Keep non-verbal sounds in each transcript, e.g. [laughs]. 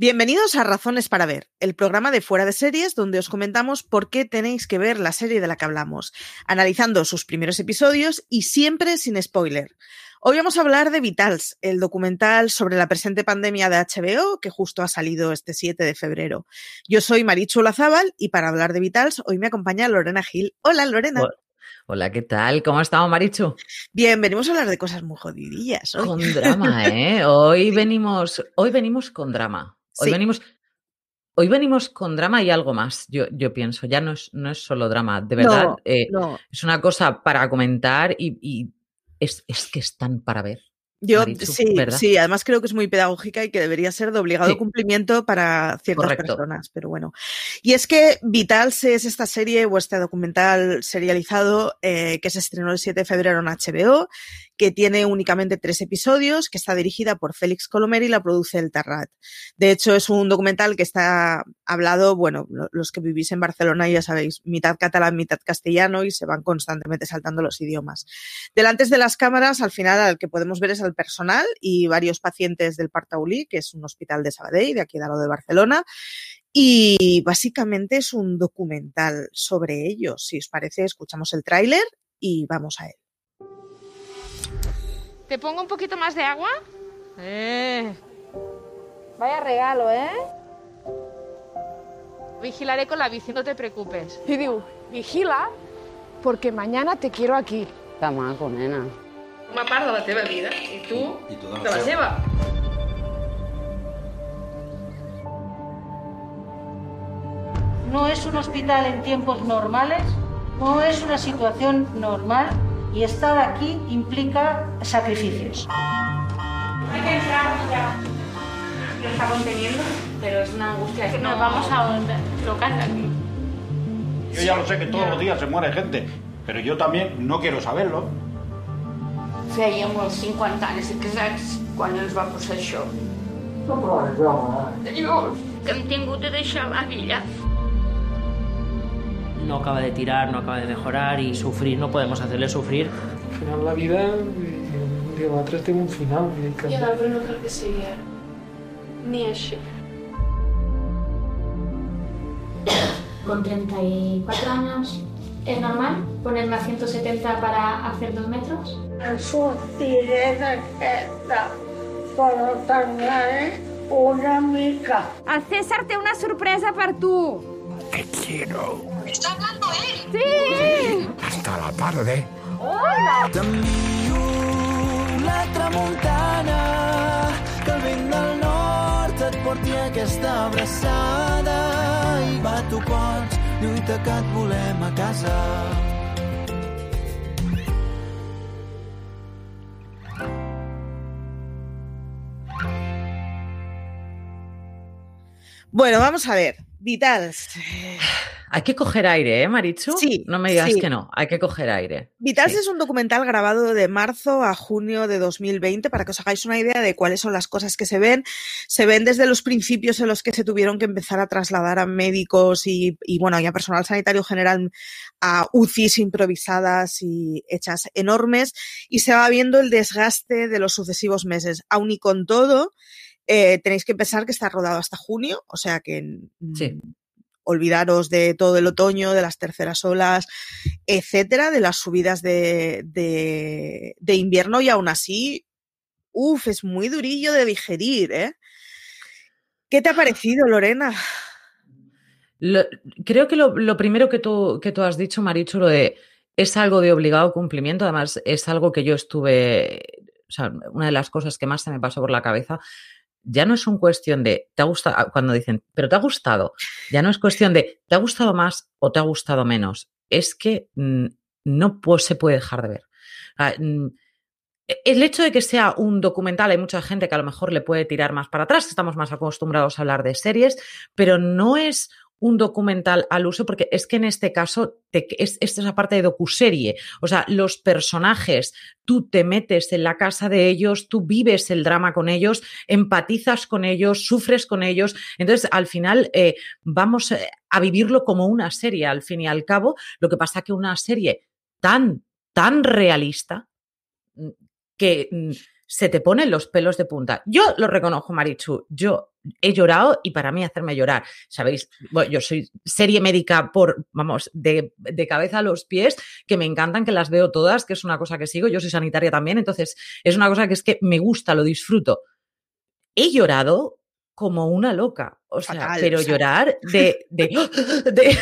Bienvenidos a Razones para Ver, el programa de Fuera de Series donde os comentamos por qué tenéis que ver la serie de la que hablamos, analizando sus primeros episodios y siempre sin spoiler. Hoy vamos a hablar de Vitals, el documental sobre la presente pandemia de HBO que justo ha salido este 7 de febrero. Yo soy Marichu Lazábal y para hablar de Vitals hoy me acompaña Lorena Gil. Hola Lorena. Hola, ¿qué tal? ¿Cómo estamos, Marichu? Bien, venimos a hablar de cosas muy jodidillas. Hoy. Con drama, [laughs] ¿eh? Hoy venimos, hoy venimos con drama. Hoy Sí. venimos. Hoy venimos con drama y algo más, yo, yo pienso. Ya no es, no es solo drama, de verdad. No, eh, no. Es una cosa para comentar y, y es, es que están para ver. Yo Marichu, sí, ¿verdad? sí, además creo que es muy pedagógica y que debería ser de obligado Sí. cumplimiento para ciertas Correcto. personas, pero bueno. Y es que Vitals es esta serie o este documental serializado eh, que se estrenó el 7 de febrero en HBO, que tiene únicamente tres episodios, que está dirigida por Félix Colomer y la produce El Terrat. De hecho, es un documental que está hablado, bueno, lo- los que vivís en Barcelona ya sabéis, mitad catalán, mitad castellano y se van constantemente saltando los idiomas. Delante de las cámaras, al final, al que podemos ver es al personal y varios pacientes del Partaulí, que es un hospital de Sabadell, de aquí de lado de Barcelona. Y básicamente es un documental sobre ellos. Si os parece, escuchamos el tráiler y vamos a él. ¿Te pongo un poquito más de agua? Eh. Vaya regalo, ¿eh? Vigilaré con la bici, no te preocupes. I diu, vigila, porque mañana te quiero aquí. Que maco, nena. Una part de la teva vida i tu, I tu de la de la seva. No es un hospital en tiempos normales, no es una situación normal y estar aquí implica sacrificios. Hay que entrar ya. Lo está conteniendo, pero es una angustia que nos vamos a tocar aquí. Yo ya lo sé que todos los días se muere gente, pero yo también no quiero saberlo. Fèiem els 50 anys de casats quan ens va passar això. Dios, que hem tingut de deixar la villa. No acaba de tirar, no acaba de mejorar y sufrir, no podemos hacerle sufrir. Al final la vida, un dia o l'altre té un final. que- Ja, però no crec que sigui ara. Ni així. Con 34 años, ¿es normal ponerme a 170 para hacer dos metros? Sortiré d'aquesta, però tardaré una mica. El César té una sorpresa per tu. La tramuntana, que el vent del nord et porti aquesta abraçada i va tu pots, lluita que et volem a casa. Bueno, vamos a ver. Vitals. Hay que coger aire, ¿eh, Marichu? Sí, No me digas sí. que no. Hay que coger aire. Vitals Sí. es un documental grabado de marzo a junio de 2020 para que os hagáis una idea de cuáles son las cosas que se ven. Se ven desde los principios en los que se tuvieron que empezar a trasladar a médicos y, y, bueno, y a personal sanitario general a UCIs improvisadas y hechas enormes y se va viendo el desgaste de los sucesivos meses. Aun y con todo, eh, tenéis que pensar que está rodado hasta junio, o sea que Sí. olvidaros de todo el otoño, de las terceras olas, etcétera, de las subidas de, de, de invierno y aún así, uff, es muy durillo de digerir, ¿eh? ¿Qué te ha parecido, Lorena? Lo- creo que lo, lo primero que tú, que tú has dicho, Marichu, lo de es algo de obligado cumplimiento. Además, es algo que yo estuve. O sea, una de las cosas que más se me pasó por la cabeza. Ya no es un cuestión de te ha gustado, cuando dicen, pero te ha gustado, ya no es cuestión de te ha gustado más o te ha gustado menos. Es que mm, no pu- se puede dejar de ver. Ah, mm, el hecho de que sea un documental, hay mucha gente que a lo mejor le puede tirar más para atrás, estamos más acostumbrados a hablar de series, pero no es un documental al uso, porque es que en este caso es, es esa parte de docuserie. O sea, los personajes, tú te metes en la casa de ellos, tú vives el drama con ellos, empatizas con ellos, sufres con ellos. Entonces, al final, eh, vamos a vivirlo como una serie, al fin y al cabo. Lo que pasa que una serie tan, tan realista que se te ponen los pelos de punta. Yo lo reconozco, Marichu, yo he llorado y para mí hacerme llorar, ¿sabéis? Bueno, yo soy serie médica por, vamos, de, de, cabeza a los pies, que me encantan, que las veo todas, que es una cosa que sigo, yo soy sanitaria también, entonces es una cosa que es que me gusta, lo disfruto. He llorado como una loca, o sea, Fatal, pero o sea. llorar de... de, [gasps] de-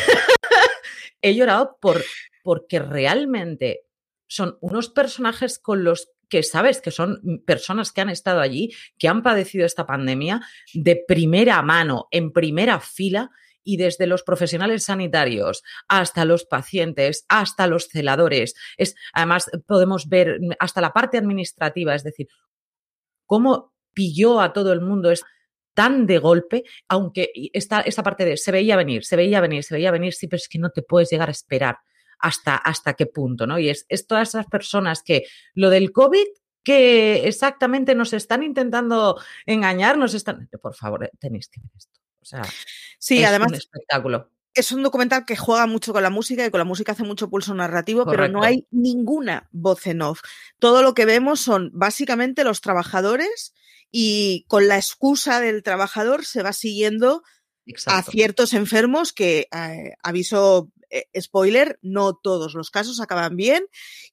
[laughs] he llorado por, porque realmente son unos personajes con los que sabes que son personas que han estado allí, que han padecido esta pandemia de primera mano, en primera fila, y desde los profesionales sanitarios hasta los pacientes, hasta los celadores. Es, además, podemos ver hasta la parte administrativa, es decir, cómo pilló a todo el mundo es tan de golpe, aunque esta, esta parte de se veía venir, se veía venir, se veía venir, sí, pero es que no te puedes llegar a esperar hasta, hasta qué punto, ¿no? Y es, es todas esas personas que lo del COVID, que exactamente nos están intentando engañar, nos están... Por favor, eh, tenéis que ver esto. O sea, Sí, es además un espectáculo. es un documental que juega mucho con la música y con la música hace mucho pulso narrativo, pero no hay ninguna voz en off. Todo lo que vemos son básicamente los trabajadores y con la excusa del trabajador se va siguiendo a ciertos enfermos que, eh, aviso eh, spoiler, no todos los casos acaban bien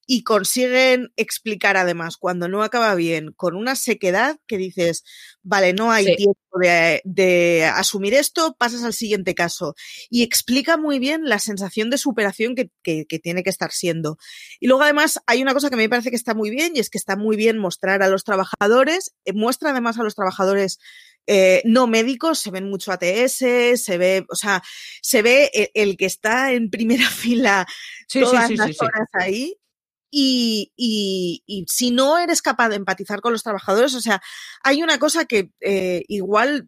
y consiguen explicar además cuando no acaba bien con una sequedad que dices, vale, no hay Sí. tiempo de, de asumir esto, pasas al siguiente caso. Y explica muy bien la sensación de superación que, que- que tiene que estar siendo. Y luego además hay una cosa que me parece que está muy bien y es que está muy bien mostrar a los trabajadores, eh, muestra además a los trabajadores eh, no médicos, se ven mucho ATS, se ve, o sea, se ve el, el que está en primera [laughs] fila Sí, todas sí, las sí, horas ahí. Y, y- y si no eres capaz de empatizar con los trabajadores, o sea, hay una cosa que eh, igual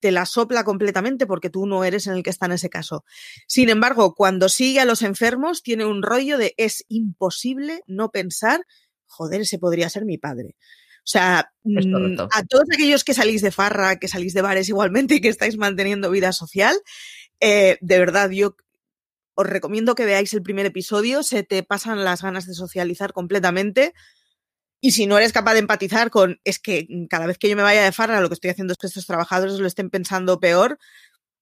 te la sopla completamente porque tú no eres en el que está en ese caso. Sin embargo, cuando sigue a los enfermos, tiene un rollo de es imposible no pensar, joder, ese podría ser mi padre. O sea, mm, a todos aquellos que salís de farra, que salís de bares igualmente y que estáis manteniendo vida social, eh, de verdad, yo os recomiendo que veáis el primer episodio, se te pasan las ganas de socializar completamente. Y si no eres capaz de empatizar con, es que cada vez que yo me vaya de farra, lo que estoy haciendo es que estos trabajadores lo estén pensando peor,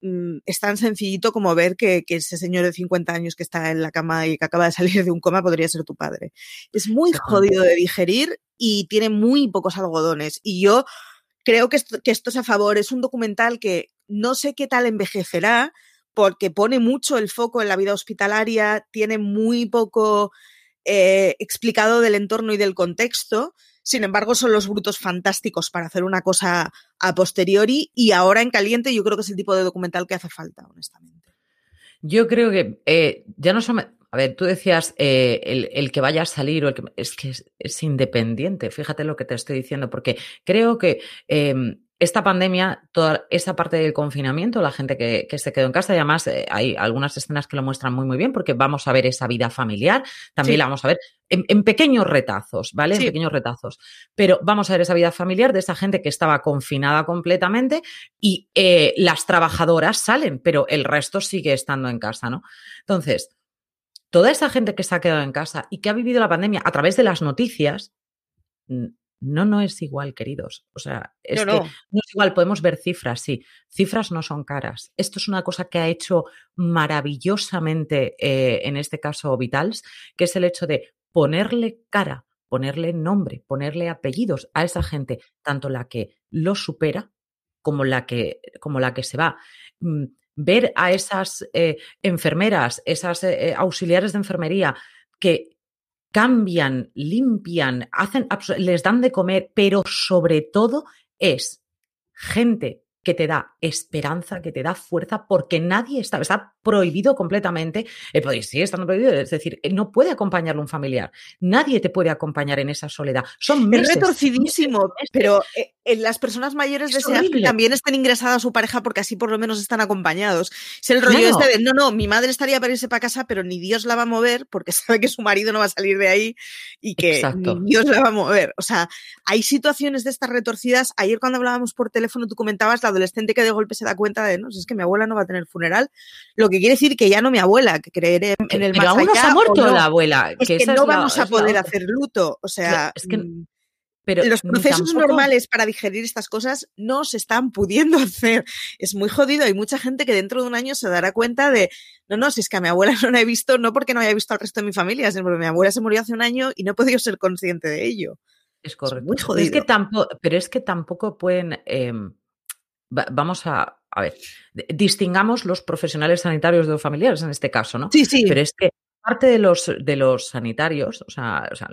mm, es tan sencillito como ver que, que ese señor de 50 años que está en la cama y que acaba de salir de un coma podría ser tu padre. Es muy jodido de digerir y tiene muy pocos algodones. Y yo creo que esto, es a favor. Es un documental que no sé qué tal envejecerá, porque pone mucho el foco en la vida hospitalaria, tiene muy poco eh, explicado del entorno y del contexto. Sin embargo, son los brutos fantásticos para hacer una cosa a posteriori y ahora en caliente yo creo que es el tipo de documental que hace falta, honestamente. Yo creo que eh, ya no son. A ver, tú decías eh, el, el que vaya a salir o el que. Es que es, es independiente, fíjate lo que te estoy diciendo, porque creo que eh, esta pandemia, toda esa parte del confinamiento, la gente que, que se quedó en casa, y además eh, hay algunas escenas que lo muestran muy, muy bien, porque vamos a ver esa vida familiar, también Sí. la vamos a ver en, en pequeños retazos, ¿vale? Sí. En pequeños retazos. Pero vamos a ver esa vida familiar de esa gente que estaba confinada completamente y eh, las trabajadoras salen, pero el resto sigue estando en casa, ¿no? Entonces, toda esa gente que se ha quedado en casa y que ha vivido la pandemia a través de las noticias, no, no es igual, queridos. O sea, es No, que no. no es igual, podemos ver cifras, sí. Cifras no son caras. Esto es una cosa que ha hecho maravillosamente, eh, en este caso, Vitals, que es el hecho de ponerle cara, ponerle nombre, ponerle apellidos a esa gente, tanto la que lo supera como la que, como la que se va. Ver a esas eh, enfermeras, esas eh, auxiliares de enfermería que cambian, limpian, hacen, les dan de comer, pero sobre todo es gente que te da esperanza, que te da fuerza, porque nadie está, está prohibido completamente, eh, pues sí, estando prohibido, es decir, eh, no puede acompañarlo un familiar, nadie te puede acompañar en esa soledad. Son Es meses, retorcidísimo, meses, meses. pero eh, las personas mayores Es desean que también estén ingresadas a su pareja porque así por lo menos están acompañados. Es el rollo Claro. este de, no, no, mi madre estaría para irse para casa, pero ni Dios la va a mover porque [laughs] sabe que su marido no va a salir de ahí y que Exacto. ni Dios la va a mover. O sea, hay situaciones de estas retorcidas. Ayer cuando hablábamos por teléfono tú comentabas la adolescente que de golpe se da cuenta de, no, si es que mi abuela no va a tener funeral, lo que quiere decir que ya no mi abuela, que creeré en el Pero más aún no se ha muerto no. la abuela. Es que, no es la- vamos a poder hacer luto. O sea, es que mm, pero los procesos tampoco... normales para digerir estas cosas no se están pudiendo [laughs] hacer. Es muy jodido. Hay mucha gente que dentro de un año se dará cuenta de, no, no, si es que a mi abuela [laughs] no la he visto, no porque no haya visto al resto de mi familia, sino porque mi abuela se murió hace un año y no he podido ser consciente de ello. Es correcto. muy pero, es que jodido. tampoco, pero es que tampoco pueden. Eh, va- vamos a. A ver, distingamos los profesionales sanitarios de los familiares en este caso, ¿no? Sí, sí. Pero es que parte de los, de los sanitarios, o sea, o sea,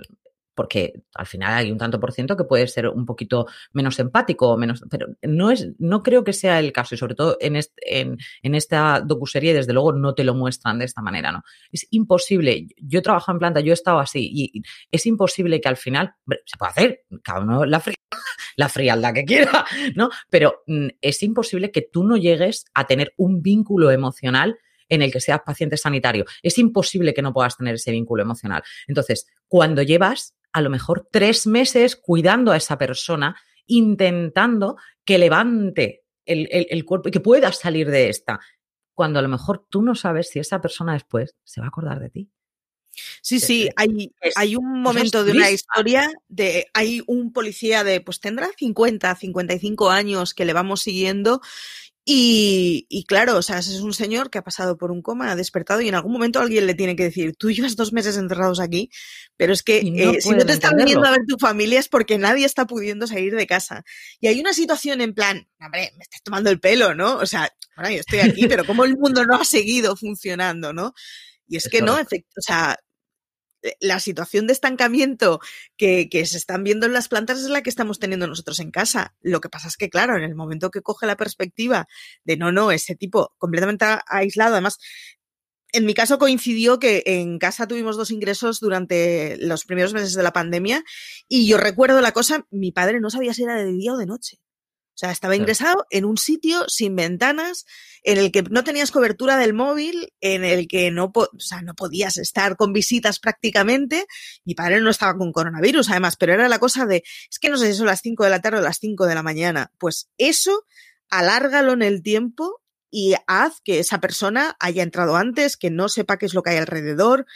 porque al final hay un tanto por ciento que puede ser un poquito menos empático o menos, pero no es, no creo que sea el caso y sobre todo en, este, en, en esta docuserie desde luego no te lo muestran de esta manera, ¿no? Es imposible, yo he trabajado en planta, yo he estado así y es imposible que al final, se puede hacer, cada uno la, la frialdad que quiera, [laughs] ¿no? Pero mm, es imposible que tú no llegues a tener un vínculo emocional en el que seas paciente sanitario. Es imposible que no puedas tener ese vínculo emocional. Entonces, cuando llevas a lo mejor tres meses cuidando a esa persona, intentando que levante el, el, el cuerpo y que pueda salir de esta, cuando a lo mejor tú no sabes si esa persona después se va a acordar de ti. Sí, sí, hay, hay un momento de una historia de, hay un policía de, pues tendrá 50, 55 años que le vamos siguiendo y, y claro, o sea, ese es un señor que ha pasado por un coma, ha despertado y en algún momento alguien le tiene que decir, tú llevas dos meses encerrados aquí, pero es que no eh, si no te están viendo a ver tu familia es porque nadie está pudiendo salir de casa. Y hay una situación en plan, hombre, me estás tomando el pelo, ¿no? O sea, bueno, yo estoy aquí, pero como el mundo no ha seguido funcionando, ¿no? Y es Es que no, efect- o sea, la situación de estancamiento que, que se están viendo en las plantas es la que estamos teniendo nosotros en casa. Lo que pasa es que, claro, en el momento que coge la perspectiva de no, no, ese tipo completamente aislado, además, en mi caso coincidió que en casa tuvimos dos ingresos durante los primeros meses de la pandemia y yo recuerdo la cosa, mi padre no sabía si era de día o de noche. O sea, estaba ingresado en un sitio sin ventanas, en el que no tenías cobertura del móvil, en el que no, po- o sea, no podías estar con visitas prácticamente. Mi padre no estaba con coronavirus, además, pero era la cosa de, es que no sé si son las 5 de la tarde o las 5 de la mañana. Pues eso, alárgalo en el tiempo y haz que esa persona haya entrado antes, que no sepa qué es lo que hay alrededor.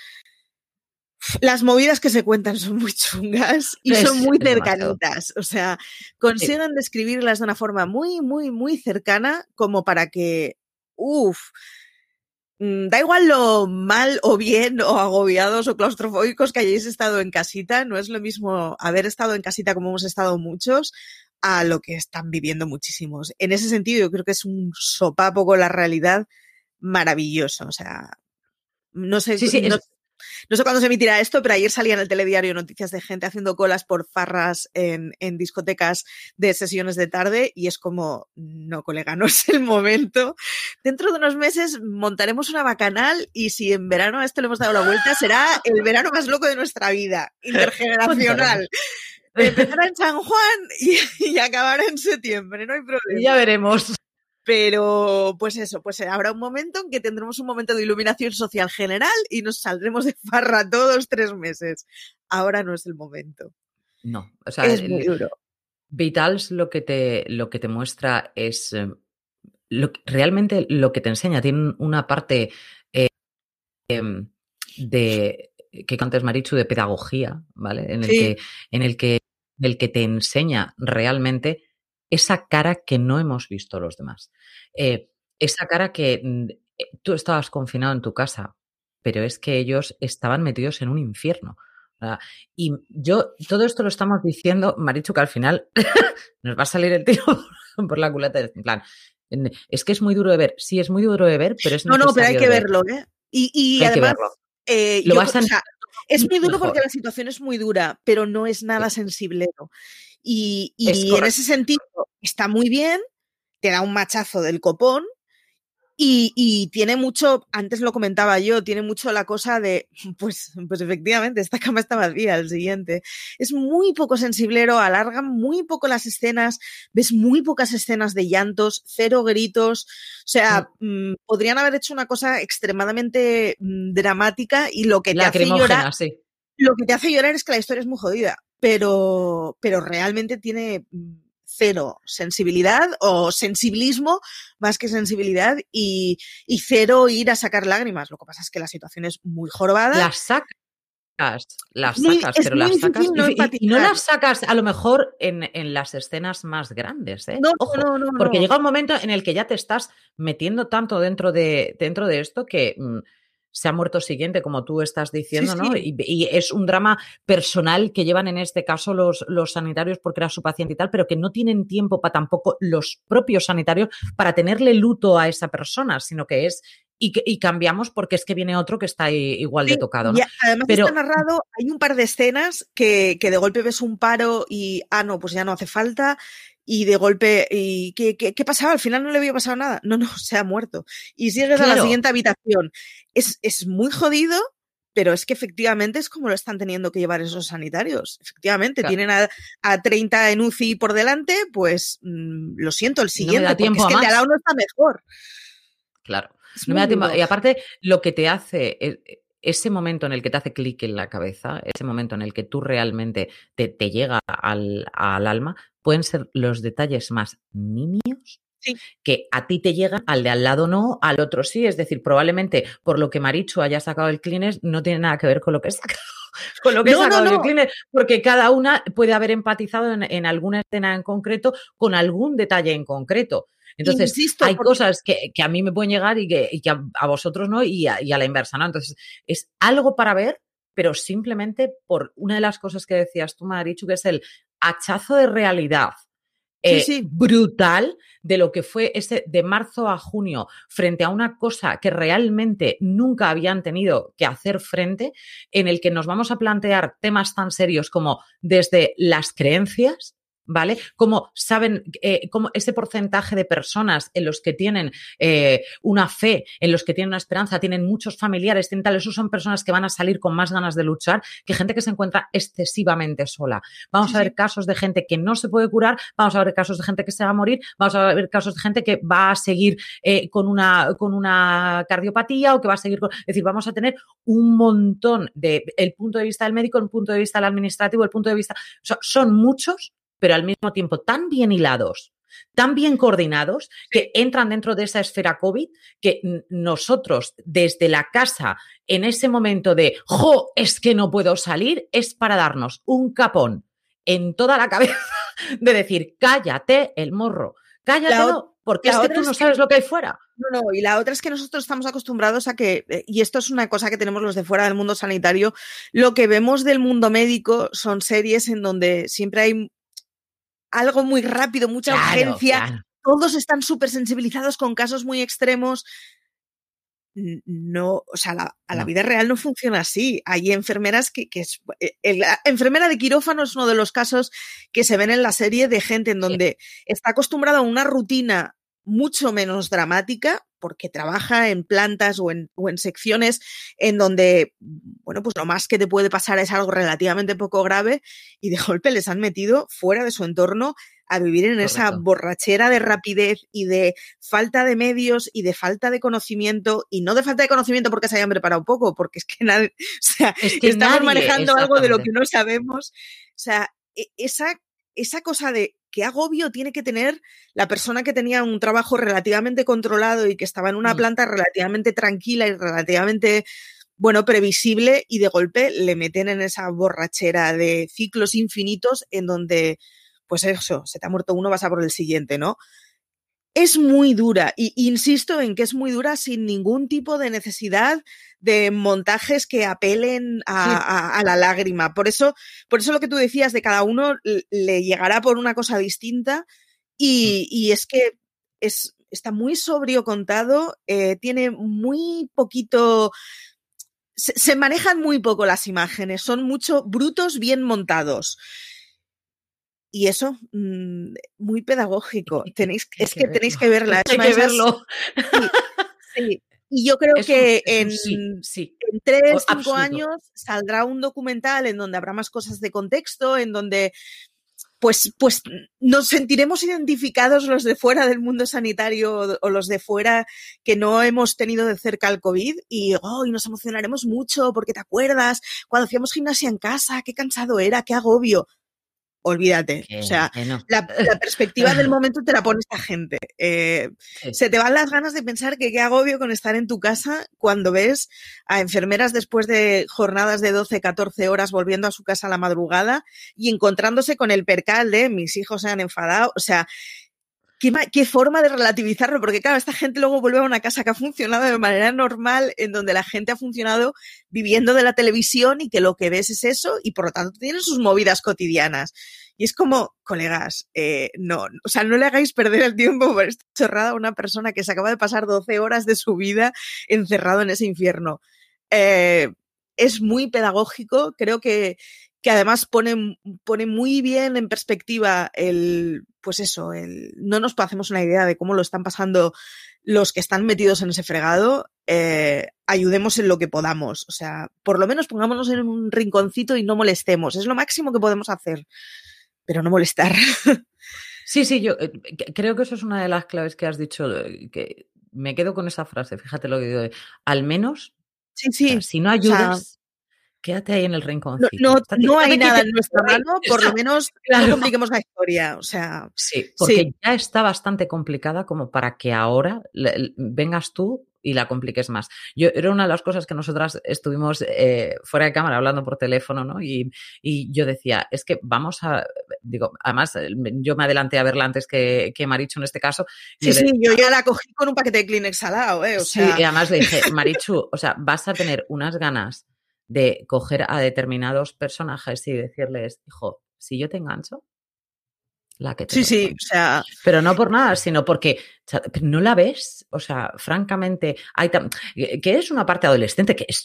Las movidas que se cuentan son muy chungas y Es- son muy cercanitas. O sea, consiguen describirlas de una forma muy, muy, muy cercana como para que, uff, da igual lo mal o bien o agobiados o claustrofóbicos que hayáis estado en casita, no es lo mismo haber estado en casita como hemos estado muchos a lo que están viviendo muchísimos. En ese sentido, yo creo que es un sopapo con la realidad maravilloso. O sea, no sé, Sí, sí, no, es- no sé cuándo se emitirá esto, pero ayer salía en el telediario noticias de gente haciendo colas por farras en, en discotecas de sesiones de tarde y es como, no, colega, no [laughs] es el momento. Dentro de unos meses montaremos una bacanal y si en verano a esto le hemos dado la vuelta, será el verano más loco de nuestra vida, intergeneracional. Empezará en San Juan y, y acabará en septiembre, no hay problema. Ya veremos. Pero, pues eso, pues habrá un momento en que tendremos un momento de iluminación social general y nos saldremos de farra todos tres meses. Ahora no es el momento. No, o sea, es el- muy duro. Vitals lo que te, lo que te muestra es eh, lo realmente lo que te enseña. Tiene una parte eh, em, de que antes Marichu de pedagogía, ¿vale? En el Sí. que, en el que, del que te enseña realmente esa cara que no hemos visto los demás. Eh, esa cara que mm, eh, tú estabas confinado en tu casa, pero es que ellos estaban metidos en un infierno. Y yo, todo esto lo estamos diciendo, Marichu, que al final [laughs] nos va a salir el tiro [laughs] por la culata. En plan, es que es muy duro de ver. Sí, es muy duro de ver, pero es No, no, pero hay que ver. verlo, ¿eh? Y, y Hay que además, verlo. eh, Lo yo- vas a o sea, es muy duro mejor. porque la situación es muy dura, pero no es nada sensiblero. Y, y Es en correcto. ese sentido está muy bien, te da un machazo del copón. Y, y tiene mucho, antes lo comentaba yo, tiene mucho la cosa de, [laughs] pues, pues efectivamente, esta cama está vacía, el siguiente. Es muy poco sensiblero, alarga muy poco las escenas, ves muy pocas escenas de llantos, cero gritos. O sea, mm, podrían haber hecho una cosa extremadamente mm, dramática y lo que te hace llorar, sí. lo que te hace llorar es que la historia es muy jodida, pero, pero realmente tiene mm, cero sensibilidad o sensibilismo más que sensibilidad y, y cero ir a sacar lágrimas. Lo que pasa es que la situación es muy jorobada. Las saca. sacas, las sacas, es pero las sacas. no y- y- no las sacas a lo mejor en, en las escenas más grandes, ¿eh? No, no, Ojo, no, no, porque llega un momento en el que ya te estás metiendo tanto dentro de, dentro de esto que mm, se ha muerto siguiente, como tú estás diciendo, ¿no? sí. Y, y es un drama personal que llevan en este caso los, los sanitarios porque era su paciente y tal, pero que no tienen tiempo para tampoco los propios sanitarios para tenerle luto a esa persona, sino que es. Y, que- y cambiamos porque es que viene otro que está igual de tocado, ¿no? y además Pero- está narrado, hay un par de escenas que, que de golpe ves un paro y, ah, no, pues ya no hace falta. Y de golpe, ¿y qué, qué, qué pasaba? Al final no le había pasado nada. No, no, [laughs] se ha muerto. Y sigues a la siguiente habitación. Es, es muy jodido, pero es que efectivamente es como lo están teniendo que llevar esos sanitarios. Efectivamente, Claro. tienen a, a 30 en UCI por delante, pues mm, lo siento, el me siguiente, porque tiempo es que el de al lado no está mejor. Claro. Es No me da tiempo. Y aparte, lo que te hace, e- ese momento en el que te hace clic en la cabeza, ese momento en el que tú realmente te, te llega al, al alma, pueden ser los detalles más nimios Sí. que a ti te llegan, al de al lado no, al otro sí. Es decir, probablemente por lo que Marichu haya sacado el Kleenex no tiene nada que ver con lo que he sacado. [laughs] Con lo que No, no, no. Porque cada una puede haber empatizado en, en alguna escena en concreto con algún detalle en concreto. Entonces, Insisto, hay porque- cosas que, que a mí me pueden llegar y que, y que a, a vosotros no, y a, y a la inversa, ¿no? Entonces, es algo para ver, pero simplemente por una de las cosas que decías tú, Marichu, que es el hachazo de realidad. Sí, eh, sí. brutal de lo que fue ese de marzo a junio frente a una cosa que realmente nunca habían tenido que hacer frente, en el que nos vamos a plantear temas tan serios como desde las creencias, ¿vale? Como saben, eh, como ese porcentaje de personas en los que tienen eh, una fe, en los que tienen una esperanza, tienen muchos familiares, tienen tal, esos son personas que van a salir con más ganas de luchar que gente que se encuentra excesivamente sola. Vamos Sí, a ver sí. casos de gente que no se puede curar, vamos a ver casos de gente que se va a morir, vamos a ver casos de gente que va a seguir eh, con, una, con una cardiopatía o que va a seguir con... Es decir, vamos a tener un montón de... El punto de vista del médico, el punto de vista del administrativo, el punto de vista... o sea, son muchos, pero al mismo tiempo tan bien hilados, tan bien coordinados, que entran dentro de esa esfera COVID, que nosotros desde la casa, en ese momento de, jo, es que no puedo salir, es para darnos un capón en toda la [laughs] cabeza de decir, cállate el morro, cállatelo, porque es que tú no que- sabes lo que hay fuera. No, no, y la otra es que nosotros estamos acostumbrados a que, eh, y esto es una cosa que tenemos los de fuera del mundo sanitario, lo que vemos del mundo médico son series en donde siempre hay algo muy rápido, mucha Claro, urgencia, claro. todos están súper sensibilizados con casos muy extremos. No, o sea, la- a la No. vida real no funciona así. Hay enfermeras que, que es, eh, el- la enfermera de quirófano es uno de los casos que se ven en la serie de gente en donde está acostumbrada a una rutina mucho menos dramática porque trabaja en plantas o en, o en secciones en donde, bueno, pues lo más que te puede pasar es algo relativamente poco grave y de [laughs] golpe les han metido fuera de su entorno a vivir en esa borrachera de rapidez y de falta de medios y de falta de conocimiento y no de falta de conocimiento porque se hayan preparado poco, porque es que nadie, [laughs] o sea, Es que estamos nadie, manejando algo de lo que no sabemos. O sea, e- esa, esa cosa de qué agobio tiene que tener la persona que tenía un trabajo relativamente controlado y que estaba en una Mm. planta relativamente tranquila y relativamente, bueno, previsible y de golpe le meten en esa borrachera de ciclos infinitos en donde, pues eso, se te ha muerto uno, vas a por el siguiente, ¿no? Es muy dura y insisto en que es muy dura sin ningún tipo de necesidad de montajes que apelen a, Sí. a- a la lágrima. Por eso, por eso lo que tú decías de cada uno le llegará por una cosa distinta y, y es que es, está muy sobrio contado, eh, tiene muy poquito, se, se manejan muy poco las imágenes, son mucho brutos bien montados. Y eso, mm, muy pedagógico. [laughs] Tenéis, es que que tenéis que verla. es [laughs] Hay una que verlo. [laughs] Sí. Y yo creo Es que un en, sí, sí. en tres, cinco años saldrá un documental en donde habrá más cosas de contexto, en donde pues, pues nos sentiremos identificados los de fuera del mundo sanitario o- o los de fuera que no hemos tenido de cerca el COVID y, oh, y nos emocionaremos mucho porque te acuerdas cuando hacíamos gimnasia en casa, qué cansado era, qué agobio. Olvídate. Que- o sea, no. la, la perspectiva del momento te la pone esta gente. Eh, Sí. Se te van las ganas de pensar que qué agobio con estar en tu casa cuando ves a enfermeras después de jornadas de 12, 14 horas volviendo a su casa a la madrugada y encontrándose con el percal de mis hijos se han enfadado. O sea, qué, ma- qué forma de relativizarlo, porque claro, esta gente luego vuelve a una casa que ha funcionado de manera normal, en donde la gente ha funcionado viviendo de la televisión y que lo que ves es eso y por lo tanto tienen sus movidas cotidianas. Y es como, colegas, eh, no, o sea, no le hagáis perder el tiempo por esta chorrada a una persona que se acaba de pasar 12 horas de su vida encerrado en ese infierno. Eh, es muy pedagógico, creo que, que además pone, pone muy bien en perspectiva el, pues eso, el, no nos hacemos una idea de cómo lo están pasando los que están metidos en ese fregado, eh, ayudemos en lo que podamos. O sea, por lo menos pongámonos en un rinconcito y no molestemos. Es lo máximo que podemos hacer, pero no molestar. [laughs] Sí, sí, yo eh, creo que eso es una de las claves que has dicho, eh, que me quedo con esa frase, fíjate lo que digo, al menos, Sí, o sea, sí. si no o sea, ayudas, quédate ahí en el no, rinconcito. no, no hay nada en nuestra mano, por lo menos no claro. compliquemos la historia. O sea, Sí, porque sí, ya está bastante complicada como para que ahora le- vengas tú y la compliques más. Yo era una de las cosas que nosotras estuvimos eh, fuera de cámara hablando por teléfono, ¿no? Y, y yo decía, es que vamos a, digo, además eh, yo me adelanté a verla antes que, que Marichu en este caso. sí, sí, yo ya la cogí con un paquete de Kleenex al lado, ¿eh? O Sí, sea, y además le dije, Marichu, o sea, vas a tener unas ganas de coger a determinados personajes y decirles, hijo, si yo te engancho, la que te sí, sí, propongo". o sea, Pero no por nada, sino porque no la ves. O sea, francamente, hay tam- que es una parte adolescente que es,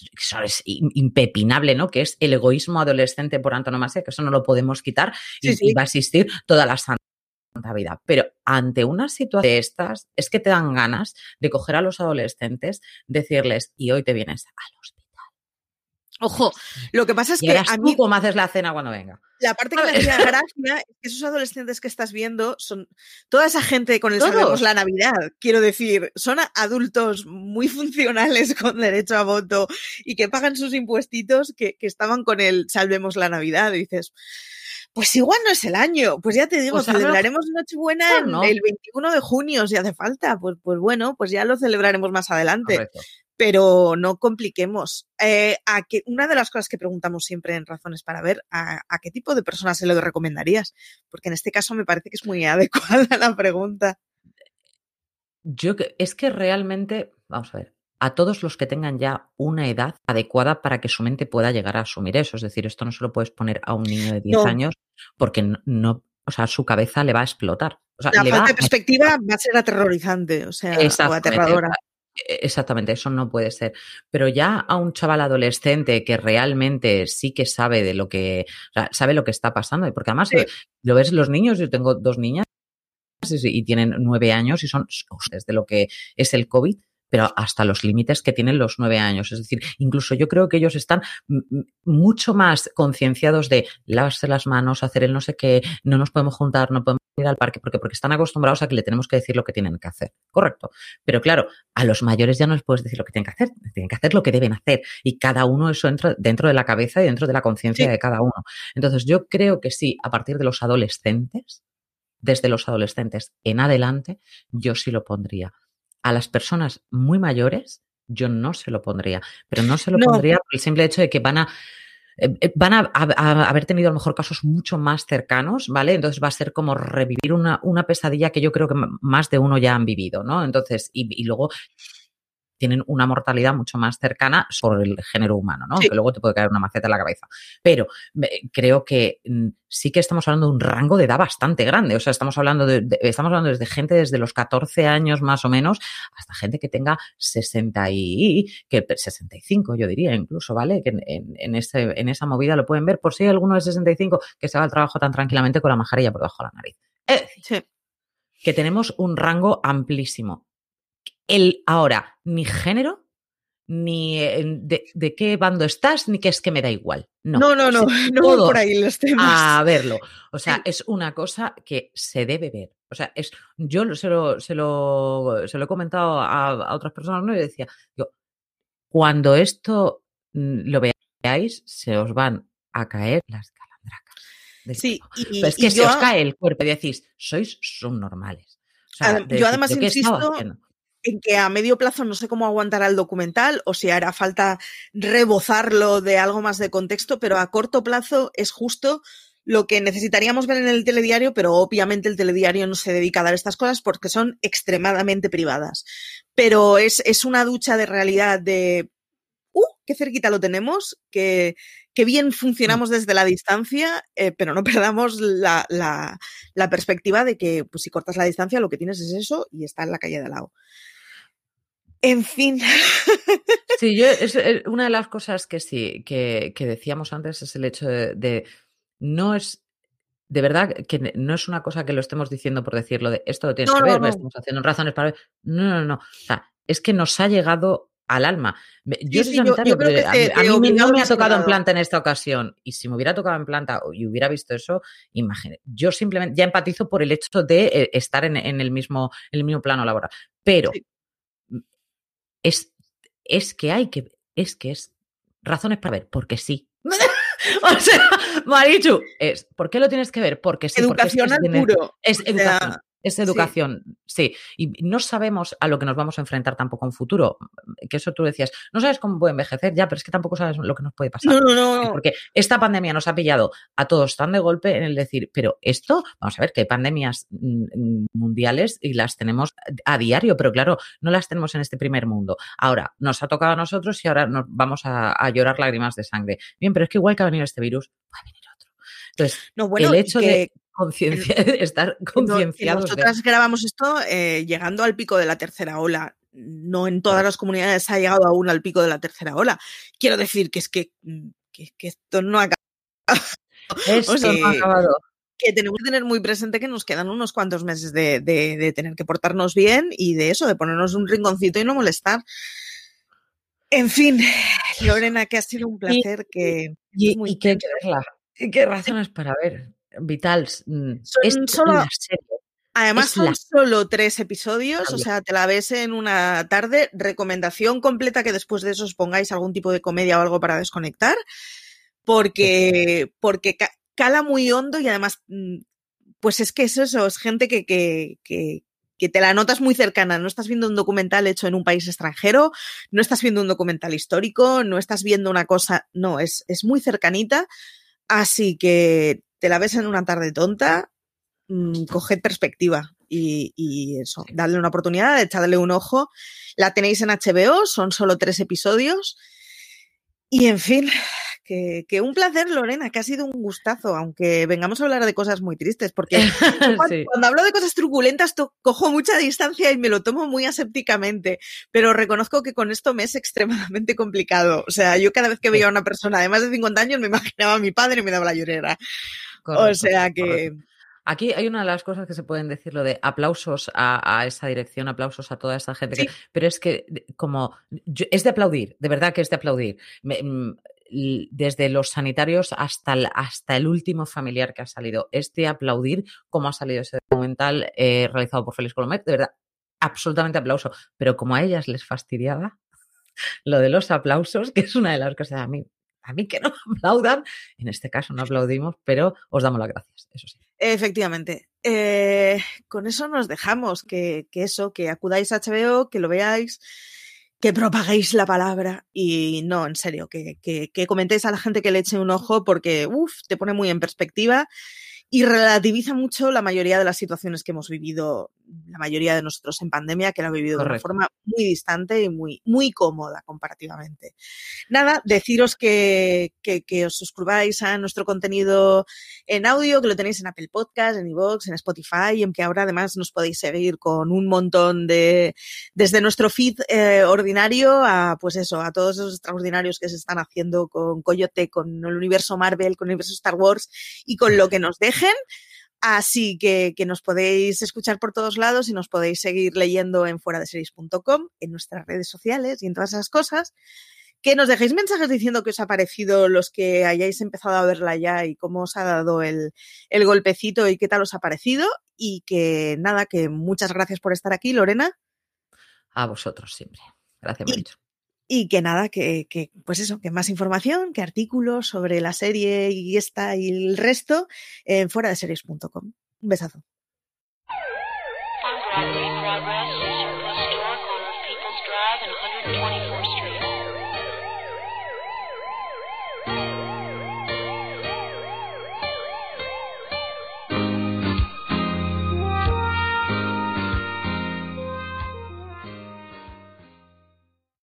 impepinable, ¿no? Que es el egoísmo adolescente por antonomasia, que eso no lo podemos quitar y, Sí, sí. y va a existir toda la santa vida. Pero ante una situación de estas, es que te dan ganas de coger a los adolescentes, decirles, y hoy te vienes al hospital. Ojo, lo que pasa es Y que a mí cómo haces la cena cuando venga. la parte que me [laughs] gracia es que esos adolescentes que estás viendo son toda esa gente con el. Salvemos la Navidad, quiero decir, son adultos muy funcionales [laughs] con derecho a voto y que pagan sus impuestitos que, que estaban con el Salvemos la Navidad. Y dices, pues igual no es el año, pues ya te digo, Pues celebraremos Nochebuena no. el 21 de junio si hace falta. Pues, pues bueno, pues ya lo celebraremos más adelante Correcto. Pero no compliquemos. Eh, a que, una de las cosas que preguntamos siempre en Razones para Ver, ¿a, a qué tipo de personas se lo recomendarías? Porque en este caso me parece que es muy [laughs] adecuada la pregunta. Yo es que realmente, vamos a ver, a todos los que tengan ya una edad adecuada para que su mente pueda llegar a asumir eso. Es decir, esto no se lo puedes poner a un niño de 10 No. años porque no, no- o sea, su cabeza le va a explotar. O sea, La le va de a- perspectiva va a ser aterrorizante, o sea, o aterradora. E- Exactamente, eso no puede ser. Pero ya a un chaval adolescente que realmente sí que sabe de lo que, o sea, sabe lo que está pasando, porque además Sí. lo, ves los niños, yo tengo dos niñas y, tienen nueve años y son desde lo que es el COVID, pero hasta los límites que tienen los nueve años. Es decir, incluso yo creo que ellos están mucho más concienciados de lavarse las manos, hacer el no sé qué, no nos podemos juntar, no podemos ir al parque, porque, porque están acostumbrados a que le tenemos que decir lo que tienen que hacer. Correcto. Pero claro, a los mayores ya no les puedes decir lo que tienen que hacer, tienen que hacer lo que deben hacer. Y cada uno eso entra dentro de la cabeza y dentro de la conciencia Sí. de cada uno. Entonces, yo creo que sí, a partir de los adolescentes, desde los adolescentes en adelante, yo sí lo pondría. A las personas muy mayores, yo no se lo pondría. Pero no se lo No. pondría por el simple hecho de que van a van a, a- a haber tenido a lo mejor casos mucho más cercanos, ¿vale? Entonces va a ser como revivir una, una pesadilla que yo creo que más de uno ya han vivido, ¿no? Entonces, y luego tienen una mortalidad mucho más cercana por el género humano, ¿no? Sí. Que luego te puede caer una maceta en la cabeza. Pero eh, creo que mm, sí que estamos hablando de un rango de edad bastante grande. O sea, estamos hablando de, de- estamos hablando desde gente desde los 14 años más o menos hasta gente que tenga 60 y que 65, yo diría incluso, ¿vale? Que en, en- en ese, en esa movida lo pueden ver. Por si hay alguno de 65 que se va al trabajo tan tranquilamente con la mascarilla por debajo de la nariz. Es decir, Sí. que tenemos un rango amplísimo. El ahora, ni género, ni eh, de, de qué bando estás, ni que es que me da igual. No, No, no, no, [laughs] no todos por ahí los temas. a verlo. O sea, [laughs] es una cosa que se debe ver. O sea, es, yo se lo, se lo, se lo he comentado a, a otras personas, ¿no? Y decía, digo, cuando esto mm, lo veáis, se os van a caer las calandracas. Sí, y- Pero es que y se yo- os cae el cuerpo y decís, sois subnormales. O sea, Adem- de yo además ¿yo insisto? En que a medio plazo no sé cómo aguantará el documental o si hará falta rebozarlo de algo más de contexto, pero a corto plazo es justo lo que necesitaríamos ver en el telediario, pero obviamente el telediario no se dedica a dar estas cosas porque son extremadamente privadas. Pero es, es una ducha de realidad de, uh, qué cerquita lo tenemos, que, que bien funcionamos desde la distancia, eh, pero no [laughs] perdamos la, la, la perspectiva de que pues, si cortas la distancia lo que tienes es eso y está en la calle de al lado. En fin. [laughs] Sí, yo, es, eh, una de las cosas que sí, que, que decíamos antes es el hecho de, de no es, de verdad, que no es una cosa que lo estemos diciendo por decirlo de esto lo tienes No, que ver, no. estamos haciendo razones para ver. No, no, no. O sea, es que nos ha llegado al alma. Yo Sí, soy sí, yo- yo creo pero que a, mí no me ha tocado en planta en esta ocasión. Y si me hubiera tocado en planta y hubiera visto eso, imagínate, yo simplemente ya empatizo por el hecho de eh, estar en, en el mismo, en el mismo plano laboral. Pero es, es que hay que, es que es razones para ver, porque sí. [laughs] o sea, Marichu, es, ¿por qué lo tienes que ver? Porque sí. porque es que es puro. Es O sea, educación. Es educación, sí. Y no sabemos a lo que nos vamos a enfrentar tampoco en futuro. Que eso tú decías, no sabes cómo puede envejecer, ya, pero es que tampoco sabes lo que nos puede pasar. No, no, no. Porque esta pandemia nos ha pillado a todos tan de golpe en el decir, pero esto, vamos a ver, que hay pandemias mm, mundiales y las tenemos a diario, pero claro, no las tenemos en este primer mundo. Ahora, nos ha tocado a nosotros y ahora nos vamos a, a llorar lágrimas de sangre. Bien, pero es que igual que ha venido este virus, va a venir otro. Entonces, No, bueno, el hecho que- de conciencia, [laughs] estar concienciados de- nosotras grabamos esto eh, llegando al pico de la tercera ola. No en todas las comunidades ha llegado aún al pico de la tercera ola. Quiero decir que es que, que, que esto no ha acabado. [laughs] Esto O sea, no ha acabado. que tenemos que tener muy presente que nos quedan unos cuantos meses de, de- de tener que portarnos bien y de eso, de ponernos un rinconcito y no molestar. En fin, Lorena, que ha sido un placer que Y, muy y que intenso. verla. ¿Y qué razones para ver? Vitals. mm, Son es solo- la serie. Además Es son la- solo tres episodios, o sea, te la ves en una tarde. Recomendación completa que después de eso os pongáis algún tipo de comedia o algo para desconectar, porque, porque ca- cala muy hondo y además, mm, pues es que es eso, es gente que, que, que, que te la notas muy cercana. No estás viendo un documental hecho en un país extranjero, no estás viendo un documental histórico, no estás viendo una cosa, no, es, es muy cercanita. Así que te la ves en una tarde tonta, mm, coged perspectiva y, y eso, darle una oportunidad, echadle un ojo. La tenéis en HBO, son solo tres episodios. Y en fin, que, que un placer, Lorena, que ha sido un gustazo, aunque vengamos a hablar de cosas muy tristes, porque [laughs] cuando, Sí. cuando hablo de cosas truculentas to- cojo mucha distancia y me lo tomo muy asépticamente, pero reconozco que con esto me es extremadamente complicado. O sea, yo cada vez que veía a una persona de más de 50 años me imaginaba a mi padre y me daba la llorera. O sea que... correcto. Aquí hay una de las cosas que se pueden decir, lo de aplausos a, a esa dirección, aplausos a toda esa gente, que, pero es que como yo- es de aplaudir, de verdad que es de aplaudir. Me- mm, desde los sanitarios hasta el, hasta el último familiar que ha salido, es de aplaudir cómo ha salido ese documental eh, realizado por Félix Colomet, de verdad, absolutamente aplauso. Pero como a ellas les fastidiaba [laughs] lo de los aplausos, que es una de las cosas a mí, a mí que no aplaudan, en este caso no aplaudimos, pero os damos las gracias, eso sí. Efectivamente. Eh, con eso nos dejamos, que, eso, que acudáis a HBO, que lo veáis, que propaguéis la palabra y no, en serio, que, que, que comentéis a la gente que le eche un ojo porque, uff, te pone muy en perspectiva y relativiza mucho la mayoría de las situaciones que hemos vivido, la mayoría de nosotros en pandemia, que la ha vivido de una forma muy distante y muy, muy cómoda comparativamente. Nada, deciros que, que, que os suscribáis a nuestro contenido en audio, que lo tenéis en Apple Podcast, en iVoox, en Spotify, y en que ahora además nos podéis seguir con un montón de, desde nuestro feed eh, ordinario a, pues eso, a todos esos extraordinarios que se están haciendo con Coyote, con el universo Marvel, con el universo Star Wars y con lo que nos dejen. Así que, que nos podéis escuchar por todos lados y nos podéis seguir leyendo en fuera de series.com, en nuestras redes sociales y en todas esas cosas. Que nos dejéis mensajes diciendo qué os ha parecido los que hayáis empezado a verla ya y cómo os ha dado el, el golpecito y qué tal os ha parecido. Y que nada, que muchas gracias por estar aquí, Lorena. A vosotros siempre. Gracias, Marichu. Y que nada, que, que, pues eso, que más información, que artículos sobre la serie y esta y el resto en fuera de series.com. Un besazo.